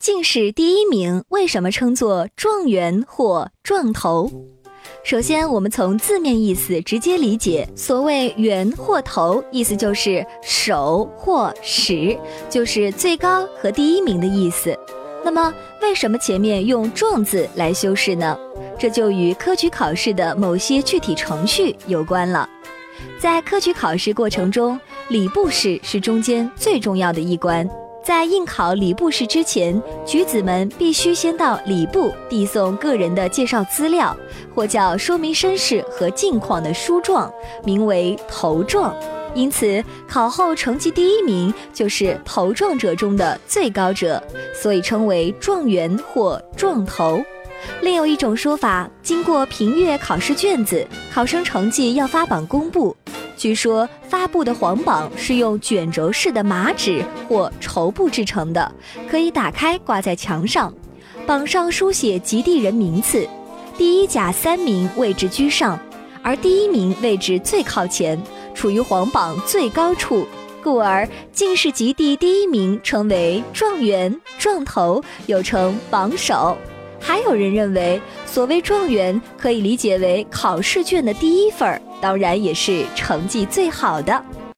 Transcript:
进士第一名为什么称作状元或状头？首先，我们从字面意思直接理解，所谓元或头，意思就是首或始，就是最高和第一名的意思。那么，为什么前面用状字来修饰呢？这就与科举考试的某些具体程序有关了。在科举考试过程中，礼部试是中间最重要的一关。在应考礼部试之前，举子们必须先到礼部递送个人的介绍资料，或叫说明身世和近况的书状，名为头状。因此，考后成绩第一名就是头状者中的最高者，所以称为状元或状头。另有一种说法，经过评阅考试卷子，考生成绩要发榜公布。据说发布的黄榜是用卷轴式的麻纸或绸布制成的，可以打开挂在墙上。榜上书写及第人名次，第一甲三名位置居上，而第一名位置最靠前，处于黄榜最高处，故而进士及第第一名称为状元、状头，又称榜首。还有人认为，所谓状元可以理解为考试卷的第一份儿，当然也是成绩最好的。